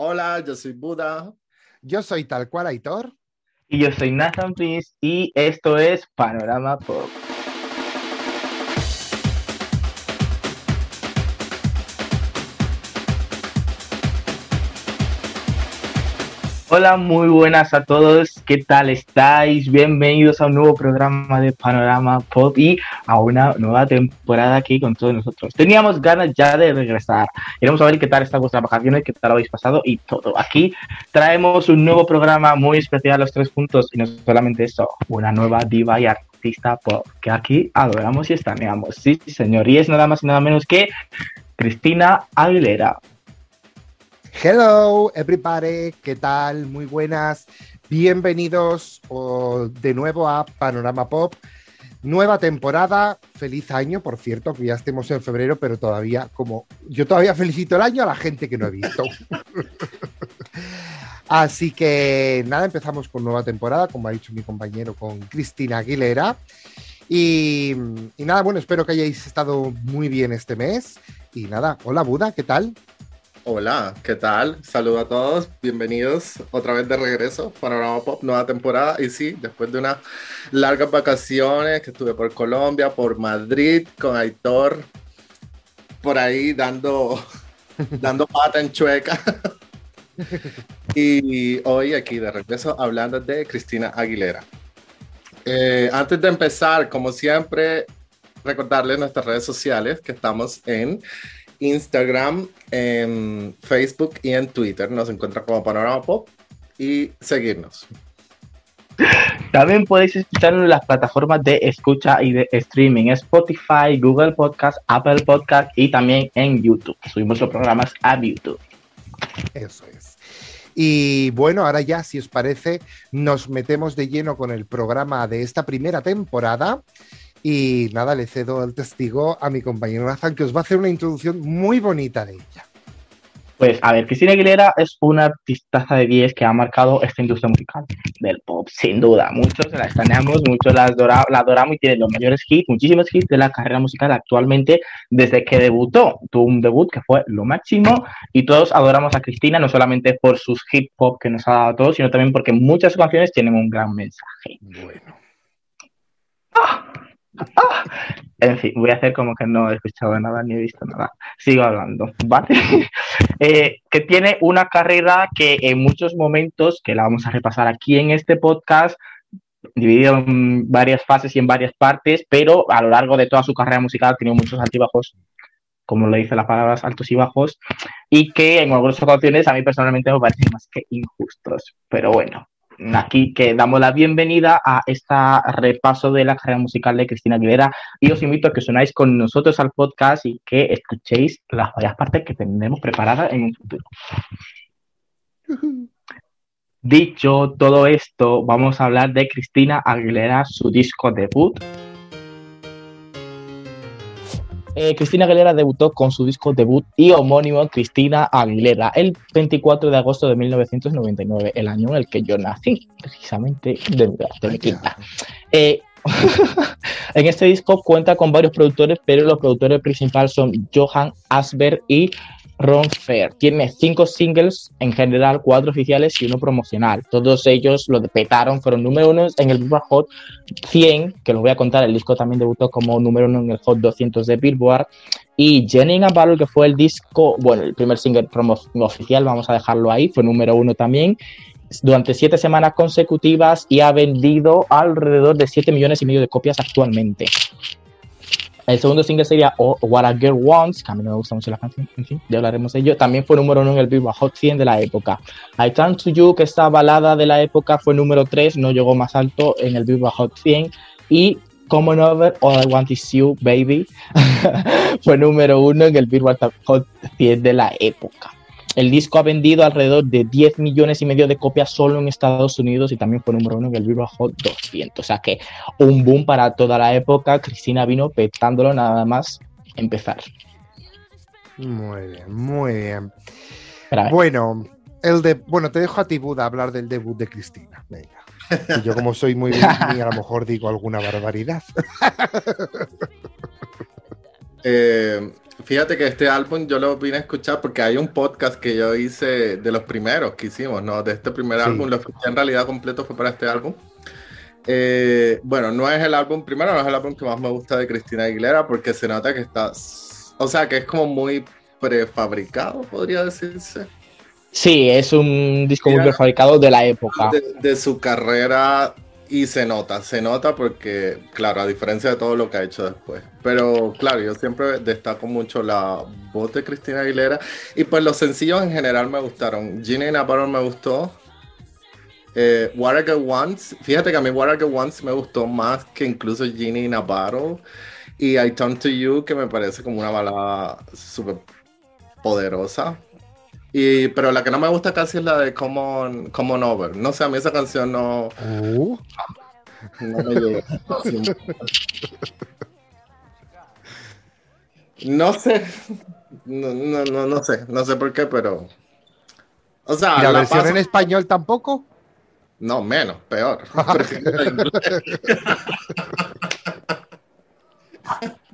Hola, yo soy Buda. Yo soy tal cual Aitor. Y yo soy Nathan Prince y esto es Panorama Pop. Hola, muy buenas a todos. ¿Qué tal estáis? Bienvenidos a un nuevo programa de Panorama Pop y a una nueva temporada aquí con todos nosotros. Teníamos ganas ya de regresar. Queremos saber qué tal están vuestras vacaciones, qué tal habéis pasado y todo. Aquí traemos un nuevo programa muy especial, los tres puntos, y no solamente eso, una nueva diva y artista pop que aquí adoramos y estaneamos. Sí, señor. Y es nada más y nada menos que Cristina Aguilera. Hello, everybody. ¿Qué tal? Muy buenas. Bienvenidos de nuevo a Panorama Pop. Nueva temporada. Feliz año, por cierto, que ya estemos en febrero, pero todavía, como yo todavía felicito el año a la gente que no he visto. Así que nada, empezamos con nueva temporada, como ha dicho mi compañero, con Cristina Aguilera. Y, y nada, bueno, espero que hayáis estado muy bien este mes. Y nada, hola Buda, ¿qué tal? Hola, ¿qué tal? Saludos a todos, bienvenidos otra vez de regreso, Panorama Pop, nueva temporada. Y sí, después de unas largas vacaciones que estuve por Colombia, por Madrid, con Aitor, por ahí dando, dando pata en chueca. y hoy aquí de regreso hablando de Cristina Aguilera. Eh, antes de empezar, como siempre, recordarles nuestras redes sociales que estamos en Instagram, en Facebook y en Twitter. Nos encuentra como Panorama Pop y seguirnos. También podéis escucharnos en las plataformas de escucha y de streaming, Spotify, Google Podcast, Apple Podcast y también en YouTube. Subimos los programas a YouTube. Eso es. Y bueno, ahora ya, si os parece, nos metemos de lleno con el programa de esta primera temporada. Y nada, le cedo el testigo a mi compañero Nathan, que os va a hacer una introducción muy bonita de ella. Pues a ver, Cristina Aguilera es una artistaza de 10 que ha marcado esta industria musical del pop, sin duda. Muchos la estaneamos, muchos la, la adoramos y tiene los mayores hits, muchísimos hits de la carrera musical actualmente desde que debutó. Tuvo un debut que fue lo máximo y todos adoramos a Cristina, no solamente por sus hip hop que nos ha dado a todos, sino también porque muchas canciones tienen un gran mensaje. Bueno. ¡Ah! En fin, voy a hacer como que no he escuchado nada ni he visto nada. Sigo hablando, ¿vale? Eh, que tiene una carrera que en muchos momentos, que la vamos a repasar aquí en este podcast, dividido en varias fases y en varias partes, pero a lo largo de toda su carrera musical ha tenido muchos altibajos, como lo dice las palabras altos y bajos, y que en algunas ocasiones a mí personalmente me parecen más que injustos. Pero bueno, aquí que damos la bienvenida a este repaso de la carrera musical de Cristina Aguilera y os invito a que sonáis con nosotros al podcast y que escuchéis las varias partes que tenemos preparadas en un futuro. Dicho todo esto, vamos a hablar de Cristina Aguilera, su disco debut, eh, Cristina Aguilera debutó con su disco debut y homónimo Cristina Aguilera el 24 de agosto de 1999, el año en el que yo nací, precisamente de, mi quinta. Eh, en este disco cuenta con varios productores, pero los productores principales son Johan Asberg y Ron Fair. Tiene cinco singles en general, cuatro oficiales y uno promocional. Todos ellos lo petaron, fueron número uno en el Billboard Hot 100, que los voy a contar. El disco también debutó como número uno en el Hot 200 de Billboard. Y Jenny Battle, que fue el disco, bueno, el primer single promo oficial, vamos a dejarlo ahí, fue número uno también durante siete semanas consecutivas y ha vendido alrededor de 7 millones y medio de copias actualmente. El segundo single sería What a Girl Wants, que a mí no me gusta mucho la canción, en fin, ya hablaremos de ello. También fue número uno en el Billboard Hot 100 de la época. I Turn to You, que esta balada de la época fue número 3, no llegó más alto en el Billboard Hot 100. Y Common Over, All I Want Is You, Baby, fue número uno en el Billboard Hot 100 de la época. El disco ha vendido alrededor de 10 millones y medio de copias solo en Estados Unidos y también fue número uno en el Billboard Hot 200. O sea que un boom para toda la época. Cristina vino petándolo nada más empezar. Muy bien, muy bien. Bueno, el de, bueno, te dejo a ti, Buda, hablar del debut de Cristina. Venga. Y yo, como soy muy Britney, a lo mejor digo alguna barbaridad. Eh, fíjate que este álbum yo lo vine a escuchar porque hay un podcast que yo hice de los primeros que hicimos, ¿no? De este primer Sí. álbum, lo escuché en realidad completo fue para este álbum. Eh, bueno, no es el álbum, primero no es el álbum que más me gusta de Cristina Aguilera porque se nota que está, o sea, que es como muy prefabricado, podría decirse. Sí, es un disco muy prefabricado de la época. de, de su carrera y se nota, se nota porque, claro, a diferencia de todo lo que ha hecho después. Pero claro, yo siempre destaco mucho la voz de Cristina Aguilera y pues los sencillos en general me gustaron. Ginny Navarro me gustó. Eh, What I Get Once, fíjate que a mí What I Get Once me gustó más que incluso Ginny Navarro y I Turn to You, que me parece como una balada súper poderosa. Y, pero la que no me gusta casi es la de Come On, Come On Over. No sé, a mí esa canción no, Uh, no me llega. No sé. No, no, no, no sé. No sé por qué, pero. O sea, ¿Y la la versión paso- en español tampoco? No, menos, peor.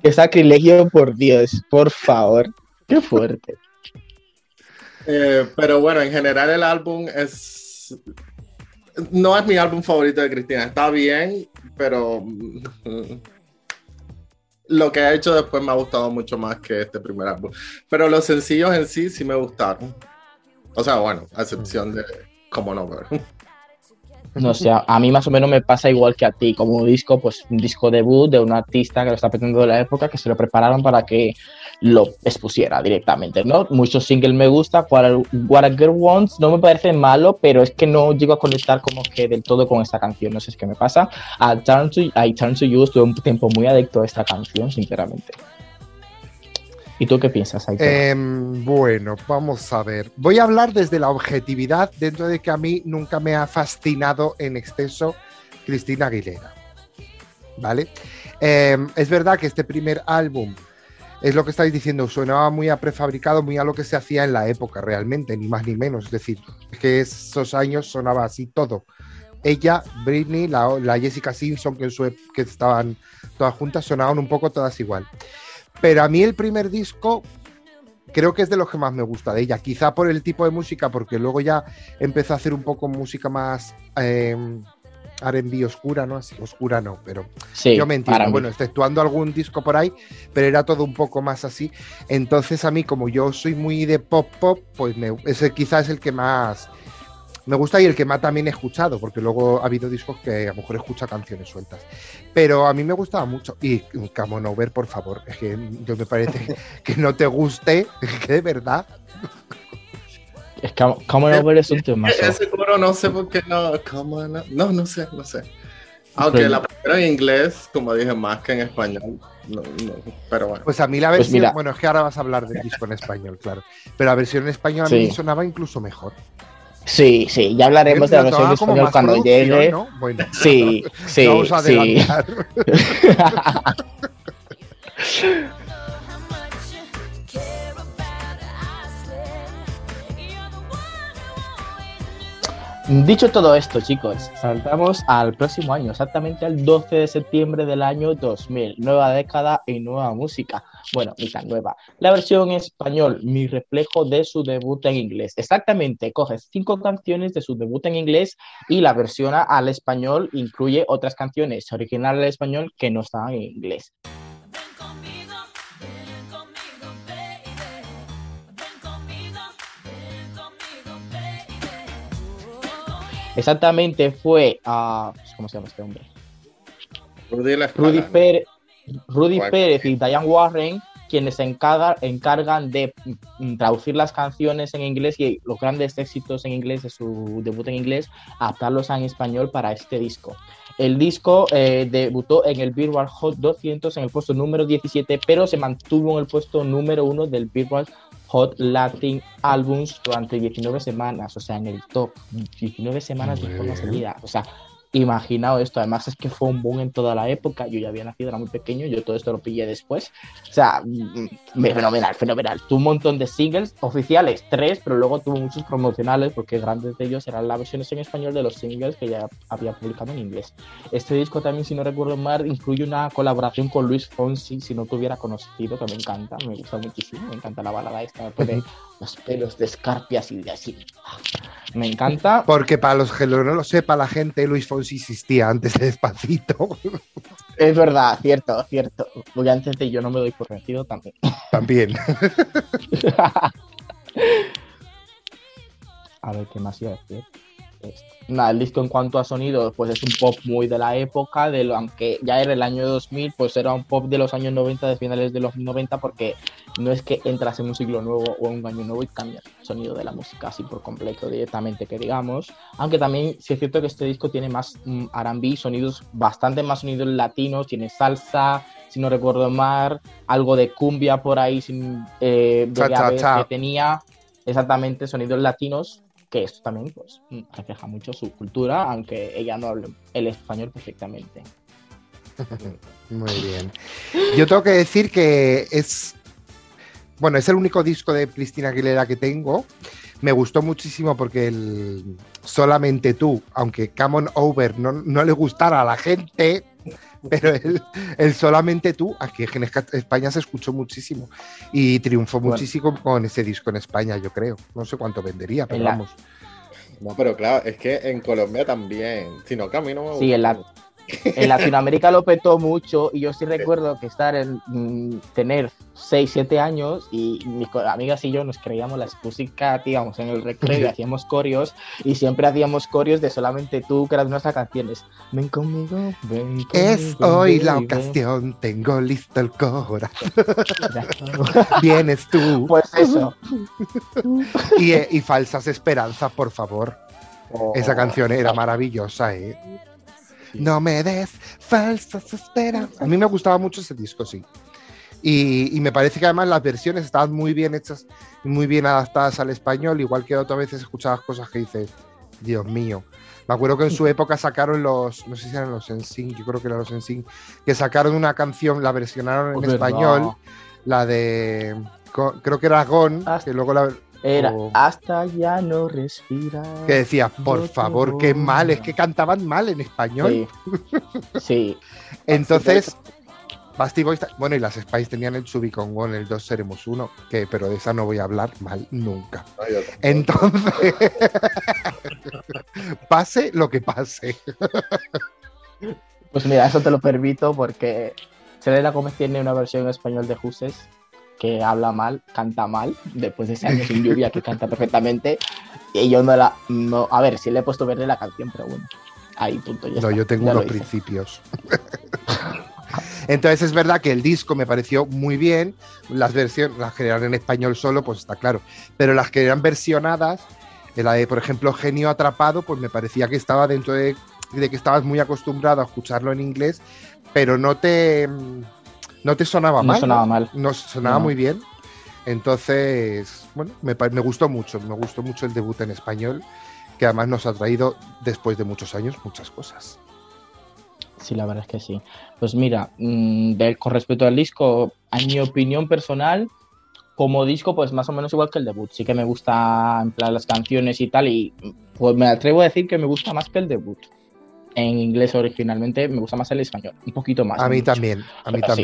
Qué sacrilegio, por Dios, por favor. Qué fuerte. Eh, pero bueno, en general el álbum es. No es mi álbum favorito de Cristina. Está bien, pero. mm, Lo que ha hecho después me ha gustado mucho más que este primer álbum. Pero los sencillos en sí sí me gustaron. O sea, bueno, a excepción de Como No Ver. No sé, a- a mí más o menos me pasa igual que a ti. Como disco, pues un disco debut de un artista que lo está petando de la época, que se lo prepararon para que lo expusiera directamente, ¿no? Muchos singles me gusta, What a, a Girl Wants no me parece malo, pero es que no llego a conectar como que del todo con esta canción, no sé qué me pasa. A Turn to, I Turn to You estuve un tiempo muy adicto a esta canción, sinceramente. ¿Y tú qué piensas, Aitor? Em, bueno, vamos a ver. Voy a hablar desde la objetividad, dentro de que a mí nunca me ha fascinado en exceso Cristina Aguilera. ¿Vale? Em, es verdad que este primer álbum es lo que estáis diciendo, sonaba muy a prefabricado, muy a lo que se hacía en la época realmente, ni más ni menos. Es decir, que esos años sonaba así todo. Ella, Britney, la, Jessica Simpson, que, que estaban todas juntas, sonaban un poco todas igual. Pero a mí el primer disco creo que es de los que más me gusta de ella. Quizá por el tipo de música, porque luego ya empezó a hacer un poco música más eh, R&B oscura, ¿no? Así, oscura no, pero sí, yo me entiendo. Bueno, exceptuando algún disco por ahí, pero era todo un poco más así. Entonces a mí, como yo soy muy de pop pop, pues me, ese quizás es el que más me gusta y el que más también he escuchado, porque luego ha habido discos que a lo mejor escucha canciones sueltas. Pero a mí me gustaba mucho. Y Come On Over, por favor, es que yo me parece que no te guste, que de verdad. Es que Come On Over es un tema. Ese coro no sé por qué no. Come on, no, no sé, no sé. Aunque la primera en inglés, como dije, más que en español. No, no, pero bueno. Pues a mí la Pues versión, mira. bueno, es que ahora vas a hablar del disco en español, claro. Pero la versión en español a mí Sí. sonaba incluso mejor. Sí, sí, ya hablaremos de la versión español cuando llegue. ¿no? Bueno, Sí, sí, vamos a sí. Dicho todo esto, chicos, saltamos al próximo año, exactamente al 12 de septiembre del año 2000. Nueva década y nueva música. Bueno, ni tan nueva. La versión en español, mi reflejo de su debut en inglés. Exactamente, coge cinco canciones de su debut en inglés y la versiona al español, incluye otras canciones originales al español que no estaban en inglés. Exactamente fue a... ¿Cómo se llama este hombre? Rudy. Pérez, Rudy. Pérez y Diane Warren quienes se encargan, encargan de mm, traducir las canciones en inglés y los grandes éxitos en inglés de su debut en inglés, adaptarlos en español para este disco. El disco eh, debutó en el Billboard Hot 200 en el puesto número 17, pero se mantuvo en el puesto número 1 del Billboard Hot Latin Albums durante 19 semanas, o sea, en el top. 19 semanas de forma seguida. O sea, imaginaos esto. Además, es que fue un boom en toda la época. Yo ya había nacido, era muy pequeño. Yo todo esto lo pillé después. O sea, mm, mm, fenomenal, fenomenal. Tuvo un montón de singles oficiales, tres, pero luego tuvo muchos promocionales, porque grandes de ellos eran las versiones en español de los singles que ya había publicado en inglés. Este disco también, si no recuerdo mal, incluye una colaboración con Luis Fonsi, si no te hubiera conocido, que me encanta, me gusta muchísimo, me encanta la balada esta, de los pelos de escarpias y de así. Me encanta. Porque para los que no lo sepa la gente, Luis Fonsi existía antes de Despacito. Es verdad, cierto, cierto. Porque antes de yo no me doy por vencido también. También. A ver, ¿qué más iba a decir? Nada, el disco en cuanto a sonido, pues es un pop muy de la época, de lo, aunque ya era el año 2000, pues era un pop de los años 90, de finales de los 90, porque no es que entras en un siglo nuevo o en un año nuevo y cambias el sonido de la música así por completo directamente, que digamos. Aunque también sí es cierto que este disco tiene más mm, R&B, sonidos, bastante más sonidos latinos, tiene salsa, si no recuerdo mal, algo de cumbia por ahí, sin, eh, Cha, cha, cha. que tenía exactamente sonidos latinos que esto también pues refleja mucho su cultura, aunque ella no hable el español perfectamente. Muy bien. Yo tengo que decir que es. Bueno, es el único disco de Cristina Aguilera que tengo. Me gustó muchísimo porque el Solamente tú, aunque Come On Over no, no le gustara a la gente, pero el, el Solamente tú, aquí en España se escuchó muchísimo y triunfó Bueno. muchísimo con ese disco en España, yo creo. No sé cuánto vendería, pero la- vamos. No, pero claro, es que en Colombia también. Si no, que a mí no me Sí, en la- En Latinoamérica lo petó mucho y yo sí recuerdo que estar en mm, tener 6, 7 años y mis amigas y yo nos creíamos las Pussycat, íbamos en el recreo y hacíamos corios y siempre hacíamos corios de solamente tú, que eran nuestras canciones. Ven conmigo, ven conmigo. Es hoy la ocasión, tengo listo el corazón. Vienes tú. Pues eso. Y, eh, y falsas esperanzas, por favor. Esa canción era maravillosa, ¿eh? No me des falsas esperanzas. A mí me gustaba mucho ese disco, sí. Y, y me parece que además las versiones estaban muy bien hechas y muy bien adaptadas al español, igual que otras veces escuchabas cosas que dices, Dios mío. Me acuerdo que en su época sacaron los, no sé si eran los NSYNC, yo creo que eran los NSYNC, que sacaron una canción, la versionaron en Es verdad. español, la de, creo que era Gone, Ah. que luego la, Era Oh. hasta ya no respira. que decía, por favor, qué mal, es que cantaban mal en español. Sí. sí. Entonces, Basti Boys, bueno, y las Spice tenían el Chubi con Gon, el 2 seremos uno, que, pero de esa no voy a hablar mal nunca. Entonces, pase lo que pase. Pues mira, eso te lo permito porque Selena Gómez tiene una versión en español de Juses que habla mal, canta mal, después de ese año sin lluvia que canta perfectamente. Y yo no la. No, a ver, sí le he puesto verle la canción, pero bueno. Ahí, punto. Ya No, está, yo tengo ya unos principios. Entonces es verdad que el disco me pareció muy bien, las versiones, las que eran en español solo, pues está claro, pero las que eran versionadas, eh, la de por ejemplo Genio Atrapado, pues me parecía que estaba dentro de, de que estabas muy acostumbrado a escucharlo en inglés, pero no te, no te sonaba No mal. sonaba mal. No, sonaba No. muy bien. Entonces, bueno, me, me gustó mucho, me gustó mucho el debut en español, que además nos ha traído, después de muchos años, muchas cosas. Sí, la verdad es que sí. Pues mira, mm, de- con respecto al disco, a mi opinión personal, como disco, pues más o menos igual que el debut. Sí que me gusta en plan las canciones y tal, y pues me atrevo a decir que me gusta más que el debut. En inglés originalmente me gusta más el español, un poquito más. A mí mucho. también, a mí Pero sí.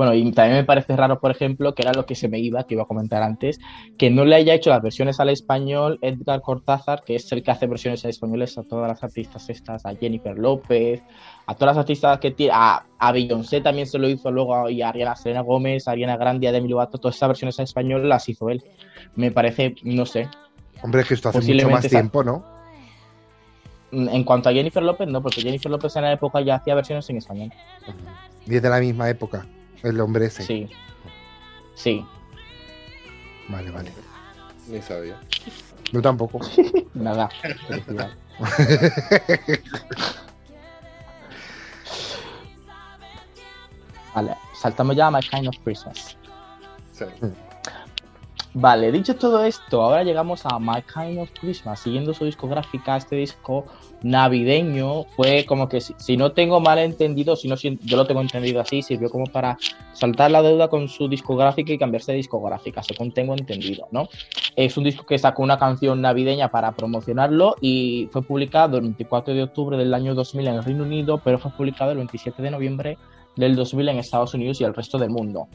Bueno, y también me parece raro, por ejemplo, que era lo que se me iba, que iba a comentar antes, que no le haya hecho las versiones al español Edgar Cortázar, que es el que hace versiones al españoles a todas las artistas estas, a Jennifer López, a todas las artistas que tiene, a, a Beyoncé también se lo hizo luego, y a Ariana Selena Gómez, a Ariana Grande, a Demi Lovato, todas esas versiones al español las hizo él. Me parece, no sé. Hombre, es que esto hace mucho más tiempo, ¿no? En cuanto a Jennifer López, no, porque Jennifer López en la época ya hacía versiones en español. Y es de la misma época, el hombre ese. Sí. Sí. Vale, vale. Ni sabía. Yo tampoco. Nada. Vale, saltamos ya a My Kind of Christmas. Sí. Vale, dicho todo esto, ahora llegamos a My Kind of Christmas. Siguiendo su discográfica, este disco navideño fue como que, si, no tengo mal entendido, si no, si- yo lo tengo entendido así, sirvió como para saltar la deuda con su discográfica y cambiarse de discográfica, según tengo entendido, ¿no? Es un disco que sacó una canción navideña para promocionarlo y fue publicado el 24 de octubre del año 2000 en el Reino Unido, pero fue publicado el 27 de noviembre del 2000 en Estados Unidos y el resto del mundo.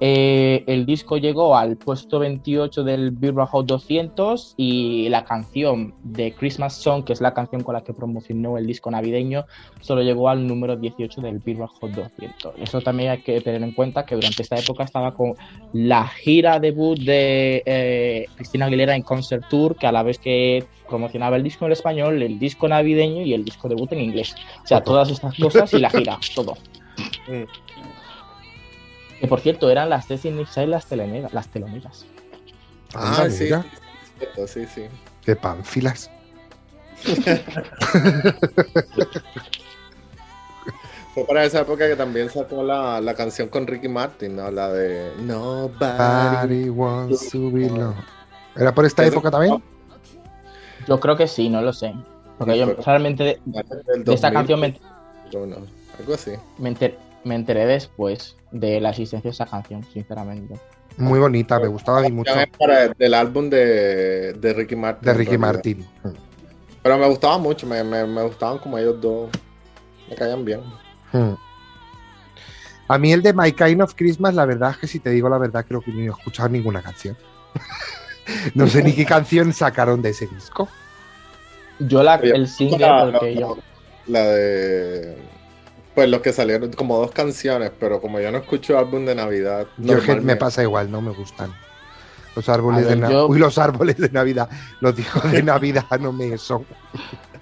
Eh, el disco llegó al puesto 28 del Billboard Hot 200 y la canción de Christmas Song, que es la canción con la que promocionó el disco navideño, solo llegó al número 18 del Billboard Hot 200. Eso también hay que tener en cuenta que durante esta época estaba con la gira debut de eh, Cristina Aguilera en Concert Tour, que a la vez que promocionaba el disco en español, el disco navideño y el disco debut en inglés. O sea, todas estas cosas y la gira, todo. Mm. Que por cierto, eran las Destiny Child las teloneras. Las teloneras. Ah, sí, sí, sí. qué pánfilas. Fue para esa época que también sacó la, la canción con Ricky Martin, ¿no? La de Nobody. Body wants to be loved. ¿Era por esta época también? Yo creo que sí, no lo sé. Porque Sí, yo pero- realmente de, de esta 2000, canción me, algo así. me enter- me enteré después de la existencia de esa canción, sinceramente. Muy bonita, me gustaba a mí mucho. Para- del álbum de, de Ricky Martin. De Ricky. Martin. Pero me gustaba mucho, me, me, me gustaban como ellos dos. Me caían bien. Hmm. A mí el de My Kind of Christmas, la verdad es que si te digo la verdad, creo que no he escuchado ninguna canción. no sé ni qué canción sacaron de ese disco. Yo la, el single, La, porque la- yo... la de. Pues los que salieron, como dos canciones, pero como yo no escucho álbum de Navidad. Yo me pasa igual, no me gustan. Los árboles ver, de Navidad. yo- Uy, los árboles de Navidad. Los discos de Navidad no me son.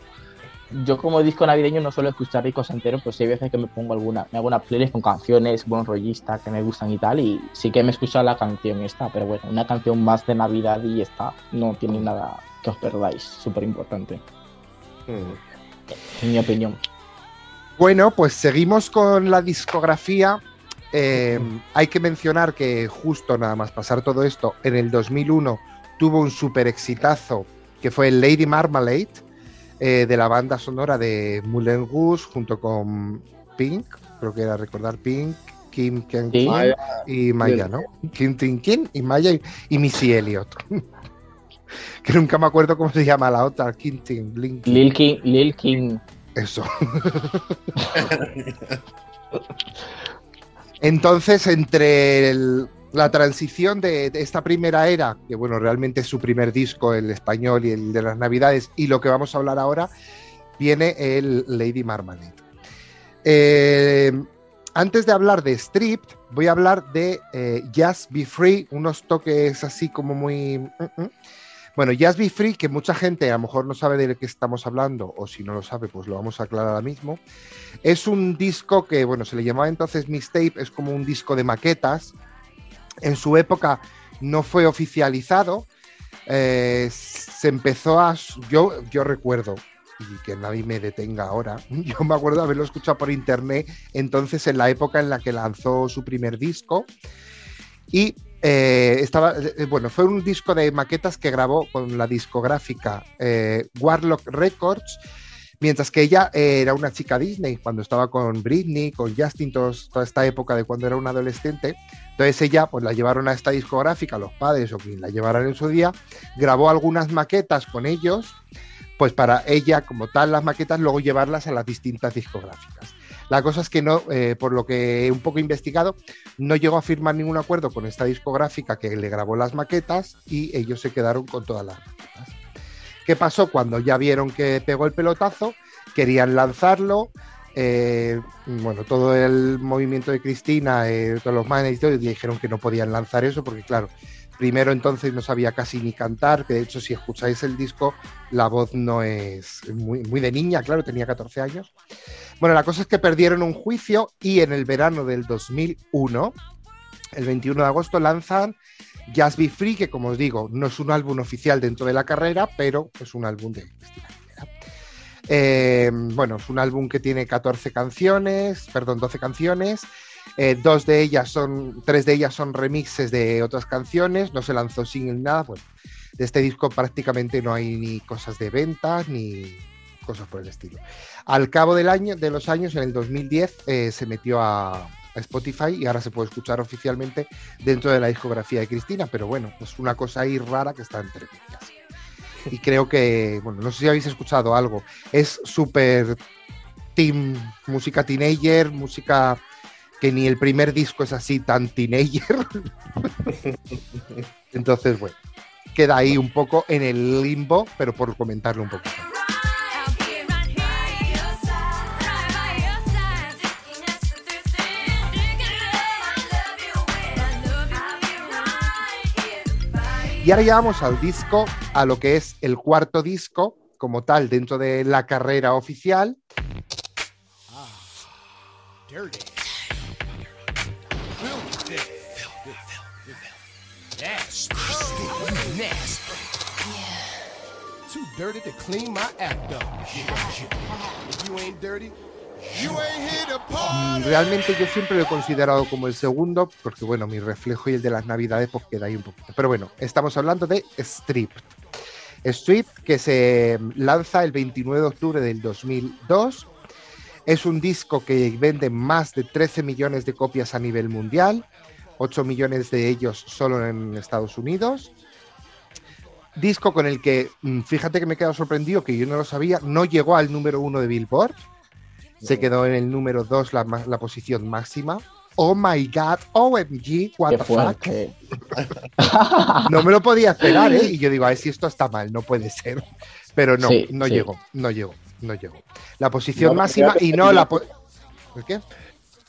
Yo como disco navideño no suelo escuchar discos enteros, pues sí hay veces que me pongo alguna, me hago una playlist con canciones, buen rollista que me gustan y tal, y sí que me he escuchado la canción esta, pero bueno, una canción más de Navidad y esta no tiene nada que os perdáis, súper importante, Mm. en mi opinión. Bueno, pues seguimos con la discografía. Eh, hay que mencionar que justo nada más pasar todo esto, en el 2001 tuvo un super exitazo que fue Lady Marmalade eh, de la banda sonora de Moulin Rouge junto con Pink, creo que era recordar Pink, Kim Sí. Maya, y Maya, ¿no? Kim Tin Kin y Maya y, y Missy Elliott. que nunca me acuerdo cómo se llama la otra, Kim Tin. Lil King, Lil King, Eso. Entonces, entre la transición de, de esta primera era, que bueno, realmente es su primer disco, el español y el de las Navidades, y lo que vamos a hablar ahora, viene el Lady Marmalade. Eh, antes de hablar de Stripped, voy a hablar de eh, Just Be Free, unos toques así como muy... mm, mm. Bueno, Just Be Free, que mucha gente a lo mejor no sabe de qué estamos hablando, o si no lo sabe, pues lo vamos a aclarar ahora mismo. Es un disco que, bueno, se le llamaba entonces Mistape, es como un disco de maquetas. En su época no fue oficializado. eh, se empezó a. Yo, yo recuerdo, y que nadie me detenga ahora, yo me acuerdo haberlo escuchado por internet, entonces en la época en la que lanzó su primer disco. Y eh, estaba, eh, bueno, fue un disco de maquetas que grabó con la discográfica eh, Warlock Records, mientras que ella era una chica Disney cuando estaba con Britney, con Justin, todos- toda esta época de cuando era una adolescente. Entonces ella, pues la llevaron a esta discográfica, los padres o quien la llevaran en su día, grabó algunas maquetas con ellos, pues para ella, como tal, las maquetas, luego llevarlas a las distintas discográficas. La cosa es que no, eh, por lo que un poco investigado, no llegó a firmar ningún acuerdo con esta discográfica que le grabó las maquetas y ellos se quedaron con todas las maquetas. ¿Qué pasó? Cuando ya vieron que pegó el pelotazo, querían lanzarlo. eh, bueno, todo el movimiento de Cristina, eh, todos los managers dijeron que no podían lanzar eso porque, claro, primero entonces no sabía casi ni cantar, que de hecho si escucháis el disco, la voz no es muy, muy de niña, claro, tenía 14 años. Bueno, la cosa es que perdieron un juicio y en el verano del 2001, el 21 de agosto, lanzan Just Be Free, que como os digo, no es un álbum oficial dentro de la carrera, pero es un álbum de Cristina Aguilera. Eh, bueno, es un álbum que tiene 14 canciones, perdón, 12 canciones, Eh, dos de ellas son, tres de ellas son remixes de otras canciones, no se lanzó single nada. Bueno, de este disco prácticamente no hay ni cosas de ventas ni cosas por el estilo. Al cabo del año, de los años, en el 2010, eh, se metió a, Spotify y ahora se puede escuchar oficialmente dentro de la discografía de Cristina, pero bueno, es una cosa ahí rara que está entre medias. Y creo que, bueno, no sé si habéis escuchado algo, es súper team, música teenager, música que ni el primer disco es así tan teenager. Entonces, bueno, queda ahí un poco en el limbo, pero por comentarlo un poquito. Y ahora ya vamos al disco, a lo que es el cuarto disco como tal dentro de la carrera oficial. Dirty. Nasty. Nasty. Too dirty to clean my act up. If you ain't dirty, Mm. Realmente yo siempre lo he considerado como el segundo, porque bueno, mi reflejo y el de las navidades pues queda ahí un poquito. Pero bueno, estamos hablando de Stripped. Stripped que se lanza el 29 de octubre del 2002. Es un disco que vende más de 13 millones de copias a nivel mundial, 8 millones de ellos solo en Estados Unidos. Disco con el que, mm, fíjate que me he quedado sorprendido, que yo no lo sabía, no llegó al número uno de Billboard, se quedó en el número 2 la, la posición máxima. Oh my god, OMG, what Qué the fuck. No me lo podía esperar, ¿eh? Y yo digo, a ver si esto está mal, no puede ser. Pero no, Sí, no sí. llegó, no llegó, no llegó. La posición No, máxima y no la... po- ¿El qué?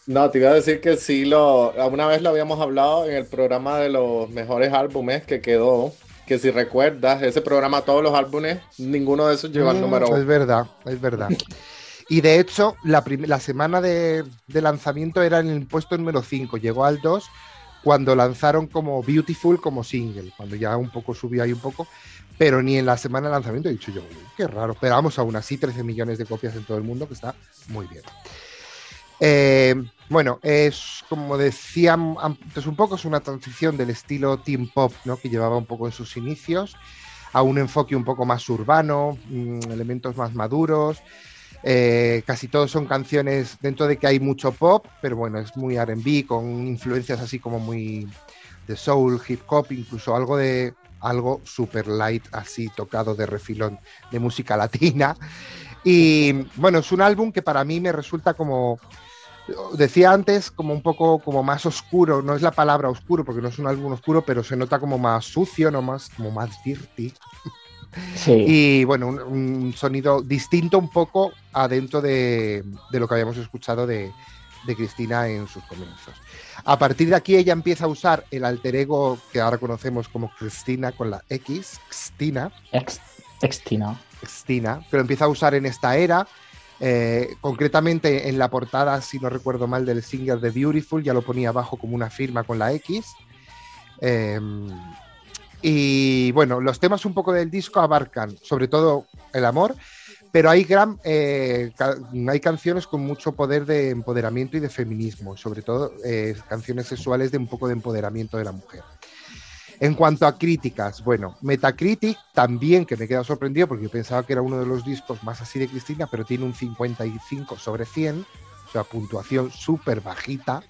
No, te iba a decir que sí, lo, una vez lo habíamos hablado en el programa de los mejores álbumes que quedó, que si recuerdas, ese programa, todos los álbumes, ninguno de esos llegó al Mm, número Es uno. verdad, es verdad. Y de hecho, la, la semana de, lanzamiento era en el puesto número 5, llegó al 2 cuando lanzaron como Beautiful como single, cuando ya un poco subió ahí un poco, pero ni en la semana de lanzamiento he dicho yo, "Uy, qué raro, pero vamos, aún así 13 millones de copias en todo el mundo, que está muy bien. Eh, bueno, es como decía antes un poco, es una transición del estilo teen pop, ¿no? que llevaba un poco en sus inicios, a un enfoque un poco más urbano, mm, elementos más maduros. Eh, casi todos son canciones dentro de que hay mucho pop, pero bueno, es muy RB, con influencias así como muy de soul, hip hop, incluso algo de algo super light, así tocado de refilón de música latina. Y bueno, es un álbum que para mí me resulta como, decía antes, como un poco como más oscuro, no es la palabra oscuro, porque no es un álbum oscuro, pero se nota como más sucio, no más, como más dirty. Sí. Y bueno, un, un sonido distinto un poco adentro de, de lo que habíamos escuchado de, de Cristina en sus comienzos. A partir de aquí ella empieza a usar el alter ego que ahora conocemos como Cristina con la X, Cristina, Ex, Extina. Cristina, que lo empieza a usar en esta era. eh, concretamente en la portada, si no recuerdo mal, del single de Beautiful, ya lo ponía abajo como una firma con la X. Eh, y bueno, los temas un poco del disco abarcan sobre todo el amor, pero hay, gran, eh, ca- hay canciones con mucho poder de empoderamiento y de feminismo, sobre todo eh, canciones sexuales de un poco de empoderamiento de la mujer. En cuanto a críticas, bueno, Metacritic también, que me he quedado sorprendido porque yo pensaba que era uno de los discos más así de Cristina, pero tiene un 55 sobre 100, o sea, puntuación súper bajita,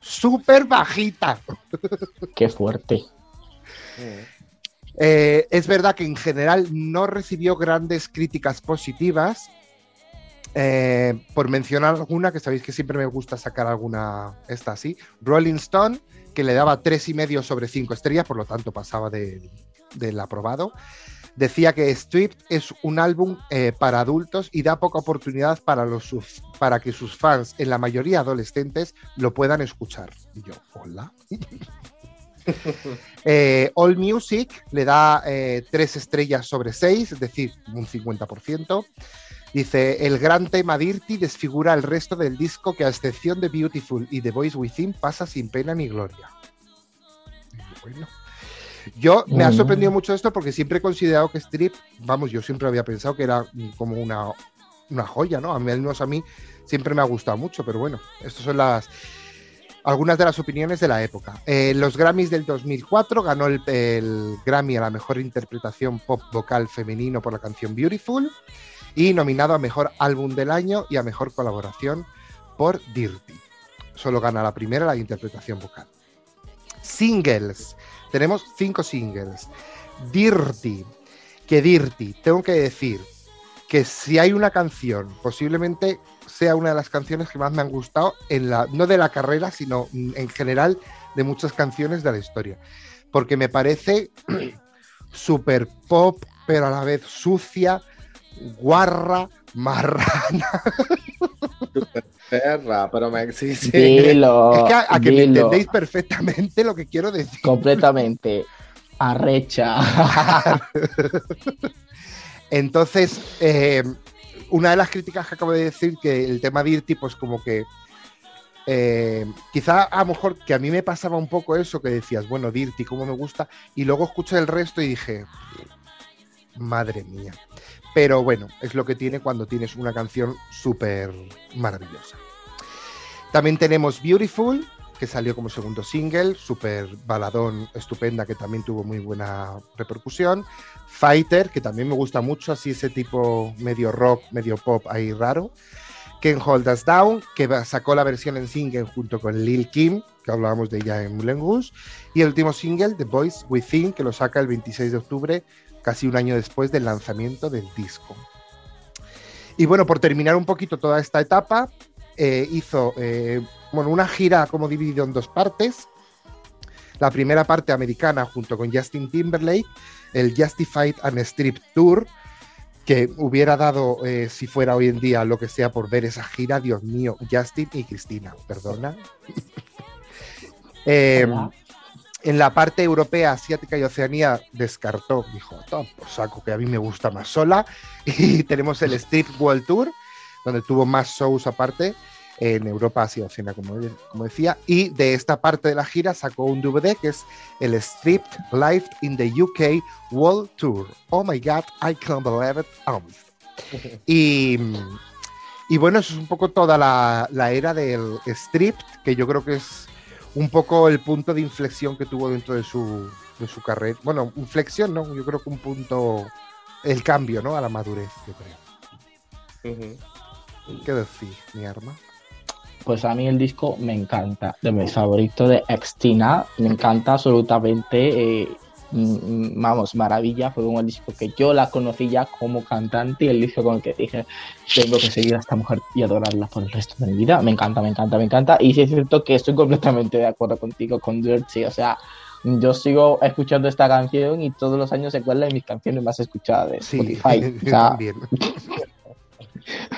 súper bajita. Qué fuerte. Eh, es verdad que en general no recibió grandes críticas positivas. Eh, por mencionar alguna, que sabéis que siempre me gusta sacar alguna, esta así, Rolling Stone, que le daba tres y medio sobre cinco estrellas, por lo tanto pasaba del, del aprobado. Decía que Stripped es un álbum eh, para adultos y da poca oportunidad para, los, para que sus fans, en la mayoría adolescentes, lo puedan escuchar. Y yo, hola. Eh, All Music le da eh, tres estrellas sobre seis, es decir, un 50%. Dice, el gran tema Dirty desfigura el resto del disco que a excepción de Beautiful y The Voice Within pasa sin pena ni gloria. Bueno. Yo me ha Mm. sorprendido mucho esto porque siempre he considerado que Strip, vamos, yo siempre había pensado que era como una, una joya, ¿no? A mí, al menos a mí siempre me ha gustado mucho, pero bueno, estas son las... algunas de las opiniones de la época. Eh, los Grammys del 2004 ganó el, el Grammy a la mejor interpretación pop vocal femenino por la canción Beautiful y nominado a mejor álbum del año y a mejor colaboración por Dirty. Solo gana la primera, la interpretación vocal. Singles. Tenemos cinco singles. Dirty. Que Dirty, tengo que decir que si hay una canción, posiblemente sea una de las canciones que más me han gustado, en la, no de la carrera, sino en general de muchas canciones de la historia. Porque me parece super pop, pero a la vez sucia, guarra, marrana. Perra, pero me sí, sí. Dilo, es que a, a que me entendéis perfectamente lo que quiero decir. completamente arrecha. Entonces, eh, una de las críticas que acabo de decir, que el tema Dirty, pues como que eh, quizá a lo mejor que a mí me pasaba un poco eso, que decías, bueno, Dirty, cómo me gusta, y luego escuché el resto y dije, madre mía. Pero bueno, es lo que tiene cuando tienes una canción súper maravillosa. También tenemos Beautiful, que salió como segundo single, súper baladón, estupenda, que también tuvo muy buena repercusión. Fighter, que también me gusta mucho, así ese tipo medio rock, medio pop ahí raro. Can Hold Us Down, que sacó la versión en single junto con Lil Kim, que hablábamos de ella en Rouge. Y el último single, The Voice Within, que lo saca el 26 de octubre, casi un año después del lanzamiento del disco. Y bueno, por terminar un poquito toda esta etapa, eh, hizo eh, bueno, una gira como dividido en dos partes. La primera parte americana junto con Justin Timberlake, el Justified and Strip Tour, que hubiera dado, eh, si fuera hoy en día, lo que sea por ver esa gira, Dios mío, Justin y Cristina, perdona. Eh, en la parte europea, asiática y Oceanía descartó, dijo, "Toma por saco, que a mí me gusta más sola. Y tenemos el Strip World Tour, donde tuvo más shows aparte en Europa, Asia y Oceanía, como, como decía. Y de esta parte de la gira sacó un DVD que es el Stripped Live in the UK World Tour. Oh my God, I can't believe it. Y, y bueno, eso es un poco toda la, la era del Stripped, que yo creo que es un poco el punto de inflexión que tuvo dentro de su, de su carrera. Bueno, inflexión, ¿no? Yo creo que un punto, el cambio, ¿no? A la madurez, yo creo. Ujú. ¿Qué decir, mi arma? Pues a mí el disco me encanta, de mis favoritos de Extina, me encanta absolutamente, eh, vamos, maravilla, fue un disco que yo la conocí ya como cantante y el disco con el que dije, tengo que seguir a esta mujer y adorarla por el resto de mi vida, me encanta, me encanta, me encanta, y sí es cierto que estoy completamente de acuerdo contigo con Dirty, o sea, yo sigo escuchando esta canción y todos los años se cuela de mis canciones más escuchadas de Sí, Spotify, yo o sea, también.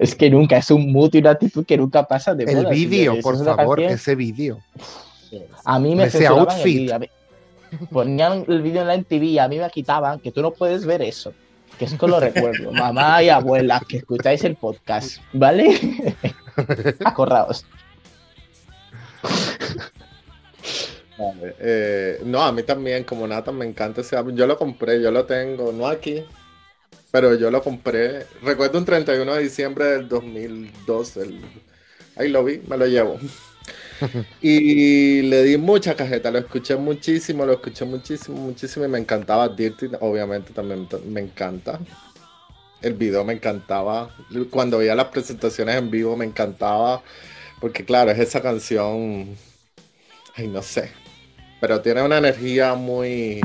es que nunca, es un mood y una actitud que nunca pasa de El moda, vídeo, por favor, canción- ese vídeo. A mí me Ese el outfit. mí- Ponían el vídeo en la MTV y a mí me quitaban que tú no puedes ver eso. Que es que lo recuerdo. Mamá y abuela, que escucháis el podcast, ¿vale? Acordaos. Vale, eh, no, a mí también, como Nathan, me encanta ese álbum. Yo lo compré, yo lo tengo, no aquí, pero yo lo compré. Recuerdo un 31 de diciembre del 2002, el... ahí lo vi, me lo llevo. Y le di mucha cajeta, lo escuché muchísimo, lo escuché muchísimo, muchísimo y me encantaba Dirty, obviamente también me encanta. El video me encantaba. Cuando veía las presentaciones en vivo me encantaba, porque claro, es esa canción, ay, no sé, pero tiene una energía muy,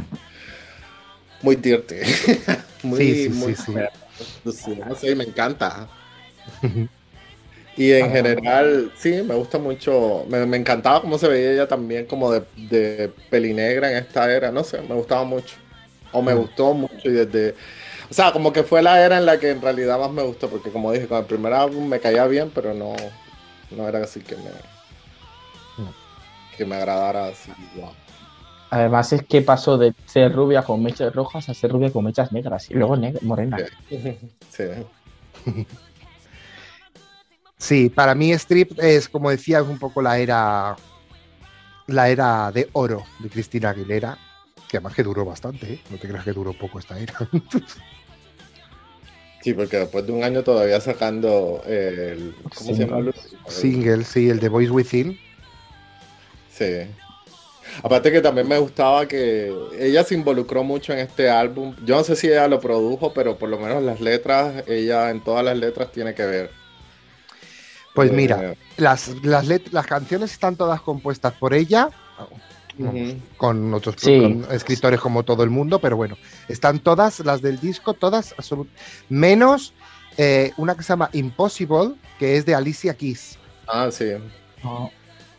muy dirty, muy, Sí, sí, muy sí, no sé, me encanta. Y en general, sí, me gusta mucho. Me, me encantaba cómo se veía ella también, como de, de pelinegra en esta era. No sé, me gustaba mucho. O me Mm. gustó mucho. Y desde. O sea, como que fue la era en la que en realidad más me gustó. Porque, como dije, con el primer álbum me caía bien, pero no, no era así que me. Que me agradara así. Wow. Además es que pasó de ser rubia con mechas rojas a ser rubia con mechas negras y luego negra, morena. Sí. Sí, para mí Strip es, como decía, es un poco la era la era de oro de Cristina Aguilera, que además que duró bastante, ¿eh? no te creas que duró poco esta era. Sí, porque después de un año todavía sacando el. ¿Cómo se llama? Single, sí, el de Voice Within. Sí. Aparte que también me gustaba que ella se involucró mucho en este álbum. Yo no sé si ella lo produjo, pero por lo menos las letras, ella en todas las letras tiene que ver. Pues Eh, mira, las, las, let- las canciones están todas compuestas por ella, con otros Sí. con escritores como todo el mundo, pero bueno, están todas las del disco, todas absolut- menos eh, una que se llama Impossible, que es de Alicia Keys. Ah, sí.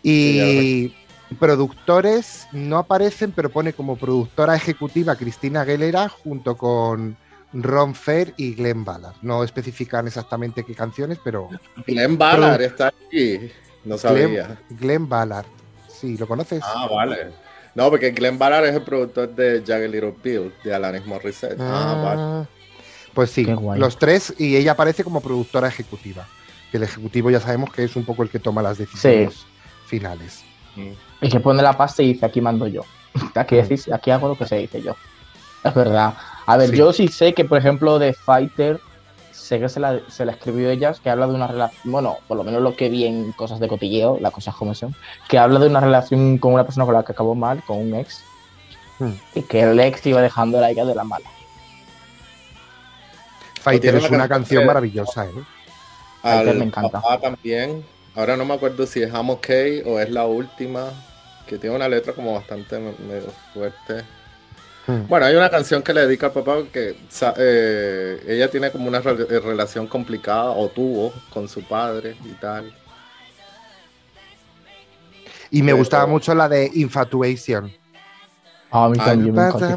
Y productores no aparecen, pero pone como productora ejecutiva Cristina Aguilera junto con Ron Fair y Glenn Ballard. No especifican exactamente qué canciones, pero Glenn Ballard está aquí. No sabía. Glenn, Glenn Ballard. Sí, ¿lo conoces? Ah, vale. No, porque Glenn Ballard es el productor de Jagged Little Pill, de Alanis Morissette. Ah, vale. Ah, Pues sí, los tres y ella aparece como productora ejecutiva. Que el ejecutivo ya sabemos que es un poco el que toma las decisiones finales. Mm. El que pone la pasta y dice aquí mando yo. Aquí, decís, aquí hago lo que se dice yo. Es verdad. A ver, Sí. yo sí sé que, por ejemplo, de Fighter, sé que se la, se la escribió ella, que habla de una relación, bueno, por lo menos lo que vi en cosas de cotilleo, las cosas como son, que habla de una relación con una persona con la que acabó mal, con un ex, Hmm. y que el ex iba dejando a ella de la mala. Fighter es una canción maravillosa, ¿eh? Fighter Al me encanta. papá también. Ahora no me acuerdo si es I'm Okay o es la última, que tiene una letra como bastante me- medio fuerte. Hmm. Bueno, hay una canción que le dedica al papá que eh, ella tiene como una re- eh, relación complicada o tuvo con su padre y tal. Y me Pero- gustaba mucho la de Infatuation. A mí Ah, también me encanta.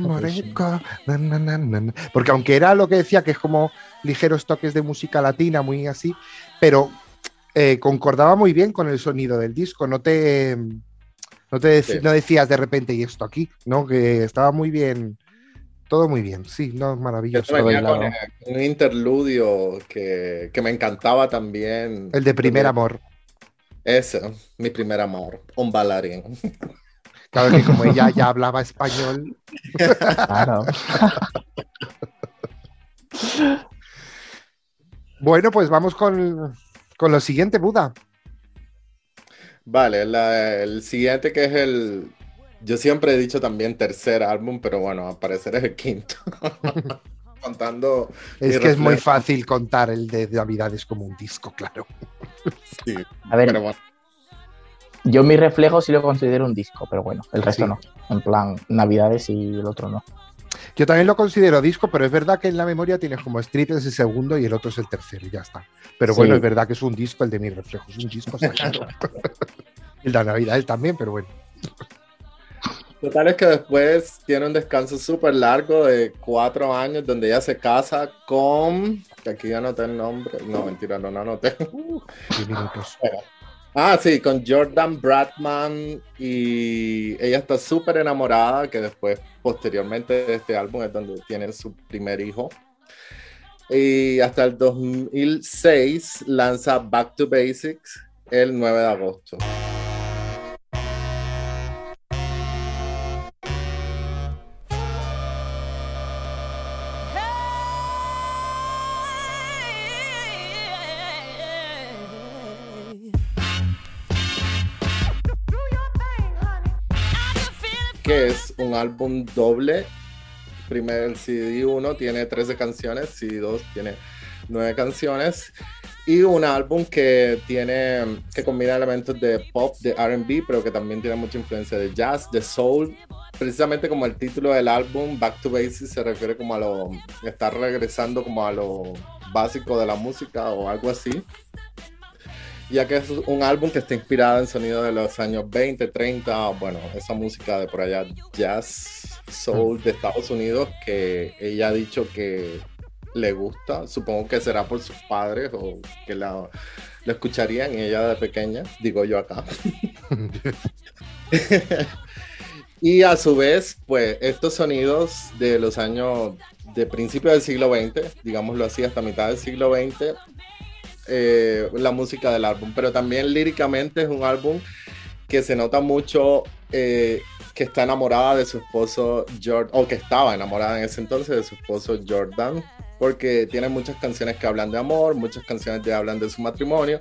Porque aunque era lo que decía, que es como ligeros toques de música latina, muy así, pero eh, concordaba muy bien con el sonido del disco. No te, no te dec- Sí. no decías de repente, y esto aquí, ¿no? Que estaba muy bien, todo muy bien. Sí, no, maravilloso. Venía con eh, un interludio que, que me encantaba también. El de primer amor. Ese, mi primer amor, un bailarín. Claro que como ella ya hablaba español, Claro. Bueno, pues vamos con, con lo siguiente, Buda. Vale, la- el siguiente que es el, yo siempre he dicho también tercer álbum, pero bueno, al parecer es el quinto. Contando, Es que es muy fácil contar el de Navidades como un disco, claro. sí, A ver, pero bueno, yo mi reflejo sí lo considero un disco, pero bueno, el resto Sí. no. En plan, Navidades y el otro no. Yo también lo considero disco, pero es verdad que en la memoria tienes como Street es el segundo y el otro es el tercero y ya está. Pero bueno, Sí. es verdad que es un disco el de mi reflejo, es un disco, el de Navidad también, pero bueno. total es que después tiene un descanso súper largo de cuatro años donde ella se casa con, que aquí ya anoté el nombre, no, mentira, no, no anoté. 10 minutos. Ah, sí, con Jordan Bradman y ella está súper enamorada, que después, posteriormente de este álbum es donde tienen su primer hijo. Y hasta el 2006 lanza Back to Basics el 9 de agosto. Un álbum doble. Primer el CD 1 tiene 13 canciones, CD 2 tiene 9 canciones. Y un álbum que tiene, que combina elementos de pop, de RB, pero que también tiene mucha influencia de jazz, de soul. Precisamente como el título del álbum, Back to Basics, se refiere como a lo, estar regresando como a lo básico de la música o algo así ya que es un álbum que está inspirado en sonidos de los años 20, 30, bueno, esa música de por allá, jazz, soul de Estados Unidos, que ella ha dicho que le gusta, supongo que será por sus padres o que la, la escucharían ella de pequeña, digo yo acá. y a su vez, pues estos sonidos de los años de principio del siglo XX, digámoslo así, hasta mitad del siglo XX, eh, la música del álbum, pero también líricamente es un álbum que se nota mucho eh, que está enamorada de su esposo Jordan, o que estaba enamorada en ese entonces de su esposo Jordan, porque tiene muchas canciones que hablan de amor, muchas canciones que hablan de su matrimonio,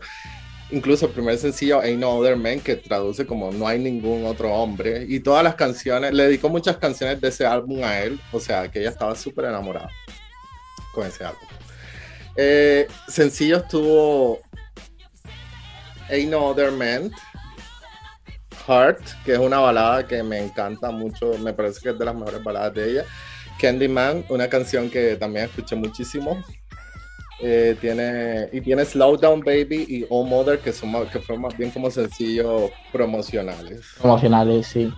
incluso el primer sencillo Ain't No Other Man, que traduce como No hay ningún otro hombre. Y todas las canciones, le dedicó muchas canciones de ese álbum a él, o sea, que ella estaba súper enamorada con ese álbum. Eh, sencillos tuvo Ain't No Other Man, Heart, que es una balada que me encanta mucho, me parece que es de las mejores baladas de ella. Candyman, una canción que también escuché muchísimo. Eh, tiene, y tiene Slow Down Baby y Oh Mother, que, son, que fueron más bien como sencillos promocionales. Promocionales, sí.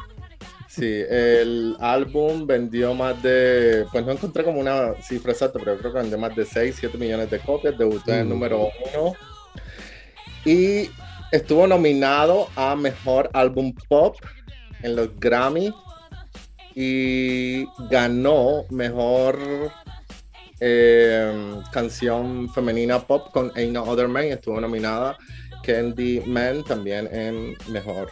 Sí, el álbum vendió más de, pues no encontré como una cifra exacta, pero creo que vendió más de 6, 7 millones de copias, debutó en el Mm. número 1 y estuvo nominado a Mejor Álbum Pop en los Grammy y ganó Mejor eh, Canción Femenina Pop con Ain't No Other Man, estuvo nominada Candy Man también en Mejor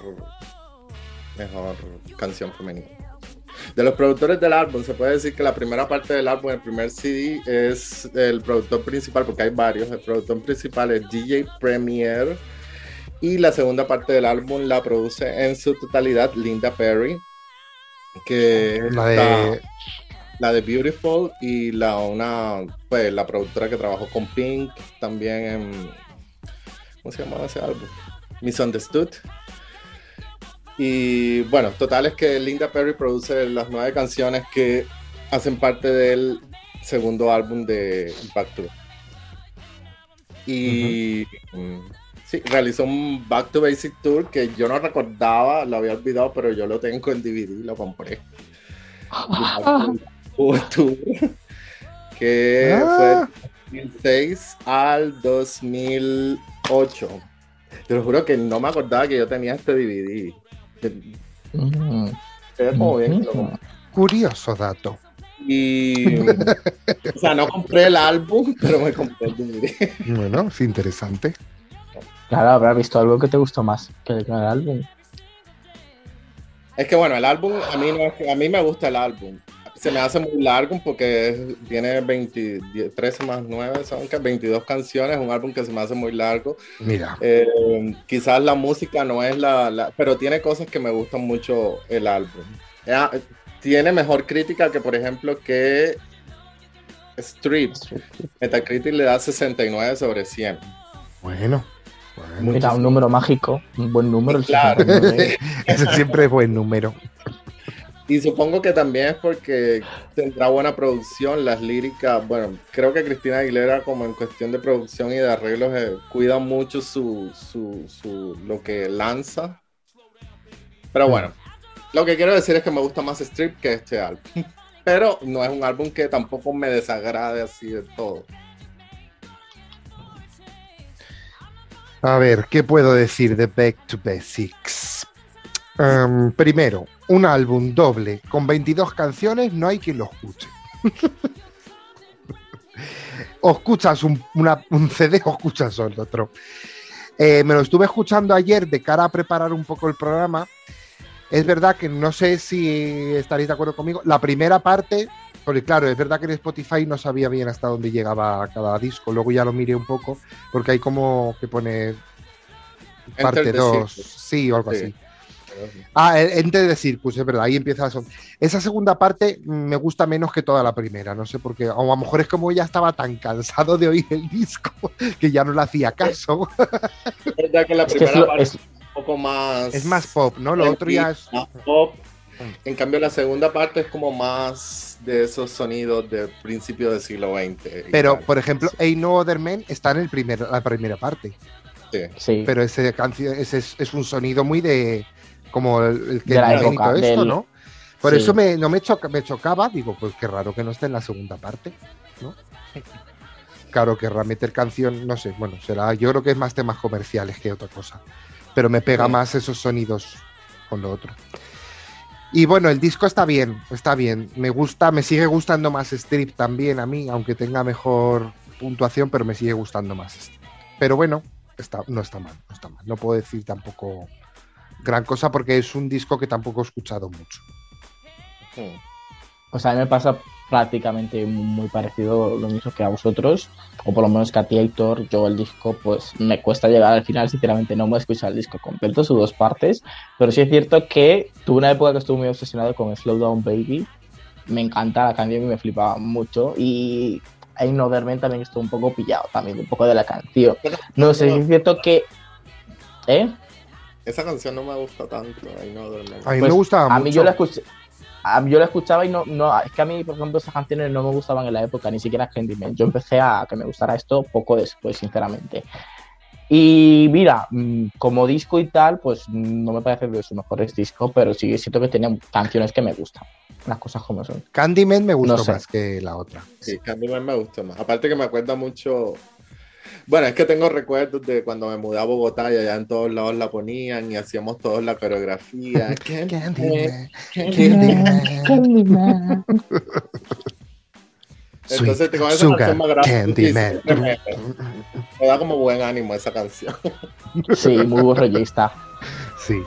mejor canción femenina. De los productores del álbum, se puede decir que la primera parte del álbum, el primer CD, es el productor principal, porque hay varios. El productor principal es DJ Premier. Y la segunda parte del álbum la produce en su totalidad Linda Perry, que es La de. la de Beautiful y la, una, pues, la productora que trabajó con Pink también en. ¿Cómo se llamaba ese álbum? Misunderstood. Y bueno, total es que Linda Perry produce las nueve canciones que hacen parte del segundo álbum de Back to. Y mm, sí, realizó un Back to Basic Tour que yo no recordaba, lo había olvidado, pero yo lo tengo en DVD, lo compré. Tour, que Ah. fue del 2006 al 2008. Te lo juro que no me acordaba que yo tenía este DVD. Mm. Lo. Curioso dato. Y. o sea, no compré el álbum, pero me compré el DVD. Bueno, es interesante. Claro, habrás visto algo que te gustó más que el álbum. Es que bueno, el álbum, a mí, no, es que- a mí me gusta el álbum. Se me hace muy largo porque es- tiene 20, 10, 13 más 9, son que 22 canciones, un álbum que se me hace muy largo. Mira, Eh, quizás la música no es la, la- Pero tiene cosas que me gustan mucho el álbum. Ya, tiene mejor crítica que, por ejemplo, que Street. Metacritic le da 69 sobre 100. bueno. bueno. Mira, un número mágico, un buen número. el Claro. 69. Ese siempre es buen número. Y supongo que también es porque tendrá buena producción, las líricas, bueno, creo que Cristina Aguilera como en cuestión de producción y de arreglos eh, cuida mucho su, su, su- lo que lanza. Pero bueno, lo que quiero decir es que me gusta más Strip que este álbum. Pero no es un álbum que tampoco me desagrade así de todo. A ver, ¿qué puedo decir de Back to Basics? Primero, un álbum doble con 22 canciones, no hay quien lo escuche. o escuchas un, una- un CD o escuchas otro. Eh, me lo estuve escuchando ayer de cara a preparar un poco el programa. Es verdad que no sé si estaréis de acuerdo conmigo. La primera parte, porque claro, es verdad que en Spotify no sabía bien hasta dónde llegaba cada disco. Luego ya lo miré un poco, porque hay como que pone parte Enter the 2, Circus. sí, o algo Sí. así. Ah, el- Enter the Circus, es verdad, ahí empieza eso. Esa segunda parte mm, me gusta menos que toda la primera, no sé por qué. O a lo mejor es como ya estaba tan cansado de oír el disco que ya no le hacía caso. Es verdad que la Es que es primera lo- parte es- es un poco más... Es más pop, ¿no? Lo otro ya es. más pop. En cambio, la segunda parte es como más de esos sonidos del principio del siglo XX. Pero, tal. por ejemplo, Ain't No Other Man está en el primer, la primera parte. Sí. sí. Pero ese canción, ese es, es un sonido muy de. Como el, el que De la época, esto, del- ¿no? Por sí. eso me, no me, choca, me chocaba, digo, pues qué raro que no esté en la segunda parte, ¿no? Claro, querrá meter canción, no sé, bueno, será, yo creo que es más temas comerciales que otra cosa. Pero me pega Sí. más esos sonidos con lo otro. Y bueno, el disco está bien, está bien. Me gusta, me sigue gustando más Strip también a mí, aunque tenga mejor puntuación, pero me sigue gustando más Strip. Pero bueno, está, no está mal, no está mal. No puedo decir tampoco gran cosa porque es un disco que tampoco he escuchado mucho. Hmm. Pues a mí me pasa prácticamente muy parecido lo mismo que a vosotros, o por lo menos que a ti, Héctor, yo el disco pues me cuesta llegar al final, sinceramente no me he escuchado el disco completo, sus dos partes, pero sí es cierto que tuve una época que estuve muy obsesionado con Slow Down Baby, me encanta la canción y me flipaba mucho, y Ain't No también estuvo un poco pillado, también un poco de la canción. No sé, sí es cierto que... ¿Eh? Esa canción no me gusta tanto. Ay, no. A mí Pues, me gustaba a mucho. mí yo la escuché. a mí yo la escuchaba y no, no, es que a mí, por ejemplo, esas canciones no me gustaban en la época, ni siquiera Candyman. Yo empecé a que me gustara esto poco después, sinceramente. Y mira, mm, como disco y tal, pues no me parece de sus mejores discos, pero sí siento que tiene canciones que me gustan. Las cosas como son. Candyman me gustó No sé. más que la otra. Sí, Candyman me gusta más. Aparte que me acuerda mucho. Bueno, es que tengo recuerdos de cuando me mudé a Bogotá y allá en todos lados la ponían y hacíamos toda la coreografía. Candyman, Candyman. Candyman. Entonces con esa Sugar canción agrada Candyman. muchísimo. Me- Me da como buen ánimo esa canción. Sí, muy borrollista. Sí.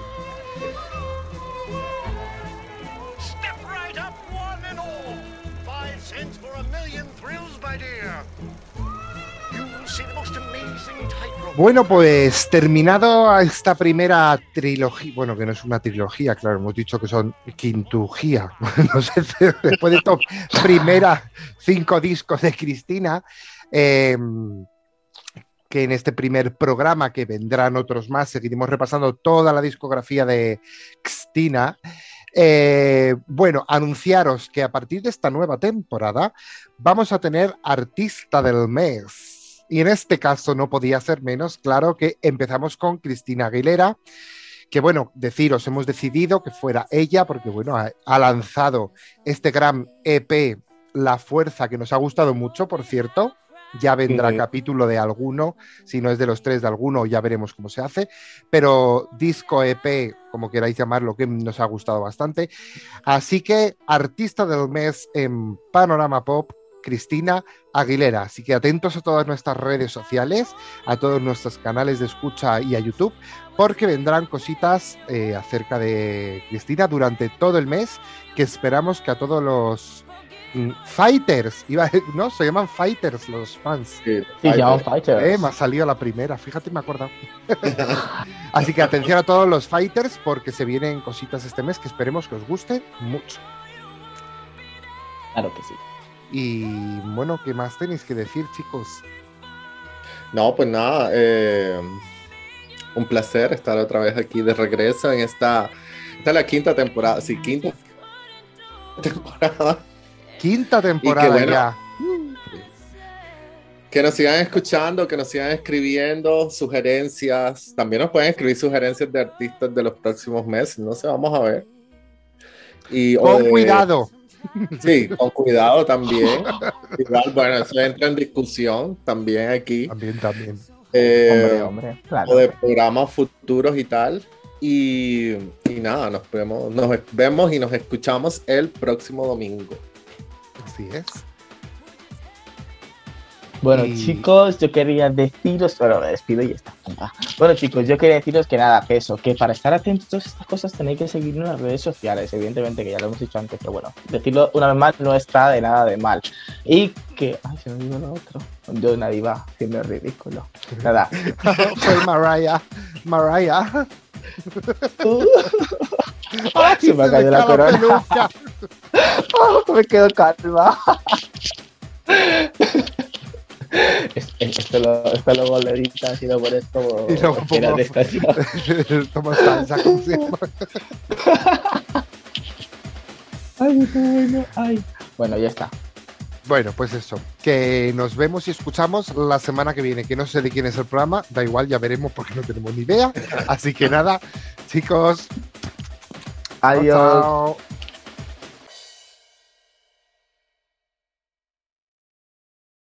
Bueno, pues terminado esta primera trilogía, bueno, que no es una trilogía, claro, hemos dicho que son quintugía, no sé, después de estos primera cinco discos de Cristina, eh, que en este primer programa, que vendrán otros más, seguiremos repasando toda la discografía de Cristina. Eh, bueno, anunciaros que a partir de esta nueva temporada vamos a tener artista del mes. Y en este caso no podía ser menos, claro que empezamos con Cristina Aguilera, que bueno, deciros, hemos decidido que fuera ella, porque bueno, ha, ha lanzado este gran EP, La Fuerza, que nos ha gustado mucho, por cierto. Ya vendrá capítulo de alguno, si no es de los tres de alguno, ya veremos cómo se hace. Pero disco EP, como queráis llamarlo, que nos ha gustado bastante. Así que artista del mes en Panorama Pop, Cristina Aguilera. Así que atentos a todas nuestras redes sociales, a todos nuestros canales de escucha y a YouTube, porque vendrán cositas eh, acerca de Cristina durante todo el mes, que esperamos que a todos los mm, fighters, iba a- ¿no? Se llaman fighters los fans. Sí, Sí, llaman Fighters. Eh, me ha salido la primera, fíjate, me acordado. Así que atención a todos los fighters porque se vienen cositas este mes que esperemos que os guste mucho. Claro que sí. Y bueno, ¿qué más tenéis que decir, chicos? No, pues nada, eh, un placer estar otra vez aquí de regreso en esta, esta es la quinta temporada, sí, quinta temporada. Quinta temporada bueno, ya. Que nos sigan escuchando, que nos sigan escribiendo sugerencias. También nos pueden escribir sugerencias de artistas de los próximos meses, no sé, vamos a ver. Y, o Con de- cuidado. Sí, con cuidado también. Igual, bueno, eso entra en discusión también aquí. También, también. Eh, Hombre, hombre. Claro. o de programas futuros y tal. Y, y nada, nos vemos, nos vemos y nos escuchamos el próximo domingo. Así es. Bueno, Y- chicos, yo quería deciros, bueno, me despido y ya está. Ah. Bueno, chicos, yo quería deciros que nada, que eso, que para estar atentos a todas estas cosas tenéis que seguirnos en las redes sociales, evidentemente, que ya lo hemos dicho antes, pero bueno, decirlo una vez más no está de nada de mal. Y que, ay, se me olvidó lo otro. Yo nadie va haciendo el ridículo. Nada. Fue Mariah. Mariah. Ay, se me ha caído la corona. Oh, me quedo calma. Es- es- Esto lo, esto lo editas y lo pones como Y de estación. Toma salsa. Ay, qué bueno. Ay. Bueno, ya está. Bueno, pues eso. Que nos vemos y escuchamos la semana que viene. Que no sé de quién es el programa. Da igual, ya veremos porque no tenemos ni idea. Así que nada, chicos. Adiós. chao.